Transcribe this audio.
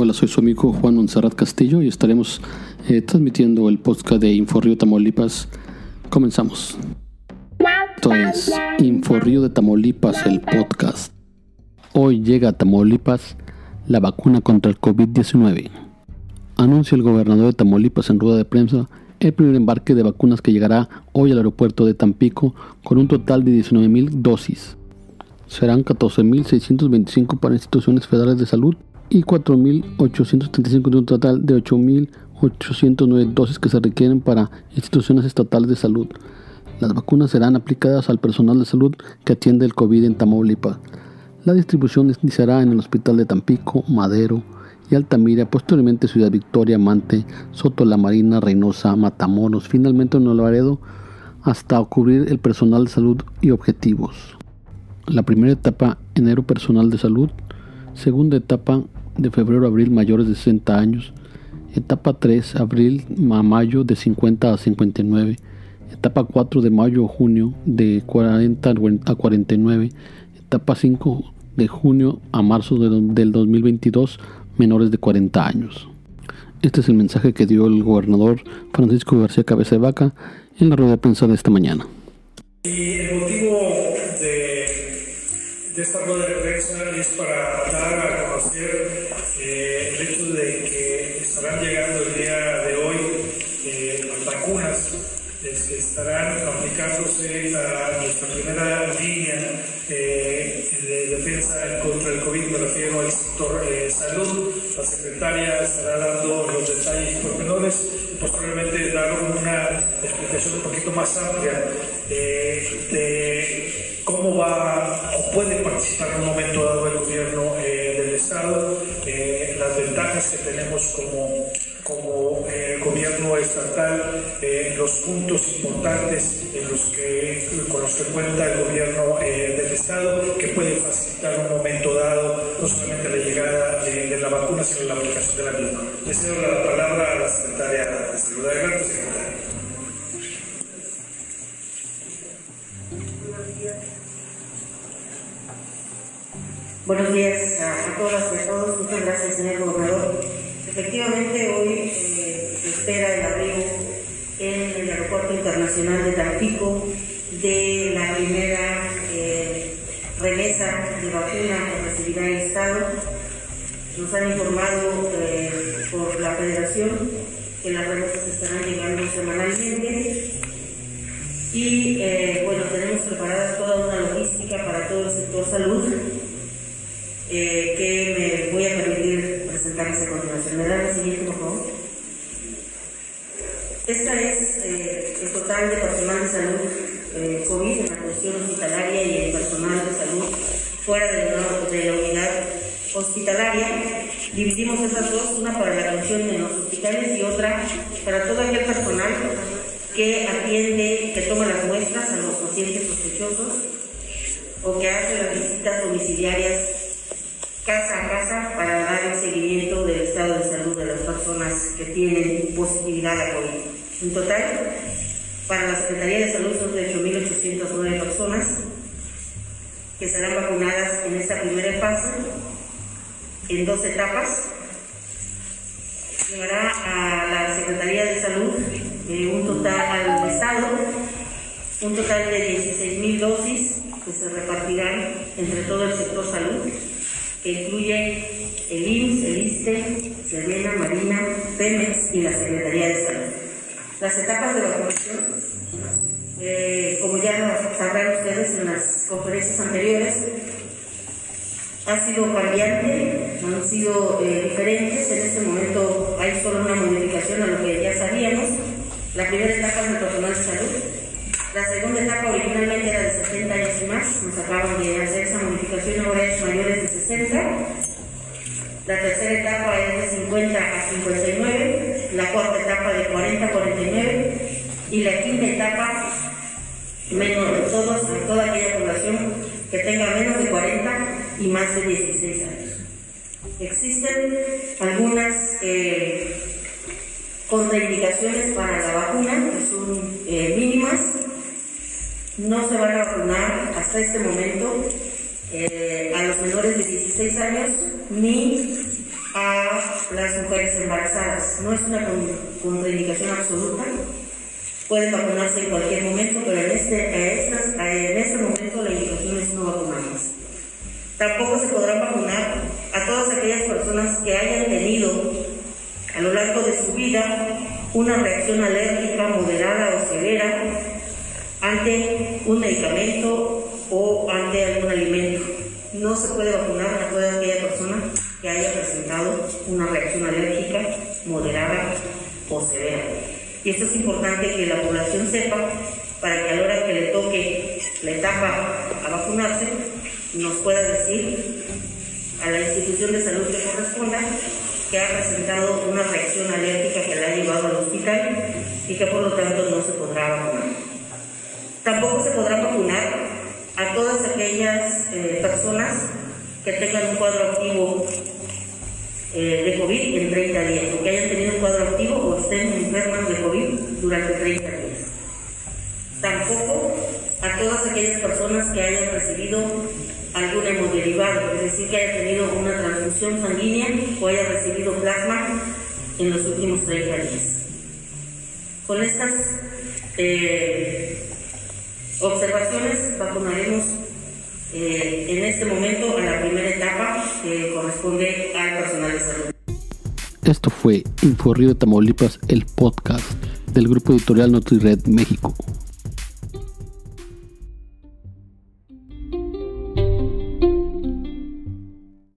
Hola, soy su amigo Juan Monserrat Castillo y estaremos eh, transmitiendo el podcast de Inforrío Tamaulipas. Comenzamos. Esto es Inforrío de Tamaulipas, el podcast. Hoy llega a Tamaulipas la vacuna contra el COVID-19. Anuncia el gobernador de Tamaulipas en rueda de prensa el primer embarque de vacunas que llegará hoy al aeropuerto de Tampico con un total de 19.000 dosis. Serán 14.625 para instituciones federales de salud y 4.835 de un total de 8.809 dosis que se requieren para instituciones estatales de salud. Las vacunas serán aplicadas al personal de salud que atiende el COVID en Tamaulipas. La distribución iniciará en el Hospital de Tampico, Madero y Altamira, posteriormente Ciudad Victoria, Mante, Soto La Marina, Reynosa, Matamoros, finalmente en Laredo, hasta cubrir el personal de salud y objetivos. La primera etapa, enero personal de salud. Segunda etapa, de febrero a abril mayores de 60 años. Etapa 3, abril a mayo de 50 a 59. Etapa 4 de mayo a junio de 40 a 49. Etapa 5 de junio a marzo del 2022 menores de 40 años. Este es el mensaje que dio el gobernador Francisco García Cabeza de Vaca en la rueda de prensa de esta mañana. De esta rueda de prensa es para dar a conocer eh, el hecho de que estarán llegando el día de hoy eh, las vacunas estarán aplicándose a nuestra primera línea eh, de defensa contra el COVID, me refiero al sector salud. La secretaria estará dando los detalles pormenores y posteriormente dar una explicación un poquito más amplia de cómo va o puede participar en un momento dado el gobierno del Estado, las ventajas que tenemos como como eh, gobierno estatal eh, los puntos importantes en los que, con los que cuenta el gobierno eh, del Estado que puede facilitar en un momento dado no solamente la llegada de, la vacuna, sino la aplicación de la misma. Le cedo la palabra a la secretaria de Salud. Adelante, secretaria. Buenos días a, todas y a todos. Muchas gracias, señor gobernador. Efectivamente, hoy eh, se espera el arribo en el Aeropuerto Internacional de Tampico de la primera eh, remesa de vacuna que recibirá el Estado. Nos han informado eh, por la Federación que las remesas estarán llegando semanalmente y bueno, tenemos preparada toda una logística para todo el sector salud que me voy a permitir presentarles a continuación. ¿Me dan la siguiente, por favor? Esta es eh, el total de personal de salud eh, COVID en la cuestión hospitalaria y el personal de salud fuera de la, de la unidad hospitalaria. Dividimos esas dos, una para la atención en los hospitales y otra para todo aquel personal que atiende, que toma las muestras a los pacientes sospechosos o que hace las visitas domiciliarias casa a casa para dar el seguimiento del estado de salud de las personas que tienen positividad a COVID. En total, para la Secretaría de Salud son de 8.809 personas que serán vacunadas en esta primera fase, en dos etapas. Llegará a la Secretaría de Salud un total al Estado un total de 16.000 dosis que se repartirán entre todo el sector salud que el IMSS, el ISTE, Serena, Marina, Pemex y la Secretaría de Salud. Las etapas de vacunación, eh, como ya sabrán ustedes en las conferencias anteriores, ha sido cambiante, han sido eh, diferentes. En este momento hay solo una modificación a lo que ya sabíamos. La primera etapa es el personal de salud, la segunda etapa originalmente era de 70 años y más, nos acaban de hacer esa modificación, ahora 60. La tercera etapa es de 50 a 59, la cuarta etapa de 40 a 49 y la quinta etapa menos todos, toda aquella población que tenga menos de 40 y más de 16 años. Existen algunas eh, contraindicaciones para la vacuna que son eh, mínimas no se van a vacunar hasta este momento eh, a los menores de 16 años ni a las mujeres embarazadas. No es una contraindicación absoluta, pueden vacunarse en cualquier momento, pero en este, en este momento la indicación es no vacunarlas. Tampoco se podrán vacunar a todas aquellas personas que hayan tenido a lo largo de su vida una reacción alérgica moderada o severa ante un medicamento o ante algún alimento. No se puede vacunar a aquella persona que haya presentado una reacción alérgica moderada o severa. Y esto es importante que la población sepa para que a la hora que le toque la etapa a vacunarse, nos pueda decir a la institución de salud que corresponda que ha presentado una reacción alérgica que la ha llevado al hospital y que por lo tanto no se podrá vacunar. Tampoco se podrá aquellas eh, personas que tengan un cuadro activo eh, de COVID en 30 días, o que hayan tenido un cuadro activo o estén enfermas de COVID durante 30 días. Tampoco a todas aquellas personas que hayan recibido algún hemoderivado, es decir, que haya tenido una transfusión sanguínea o haya recibido plasma en los últimos 30 días. Con estas eh, observaciones vacunaremos eh, en este momento a la primera etapa que corresponde al personal de salud. Esto fue Inforrío de Tamaulipas, el podcast del grupo editorial NutriRed México.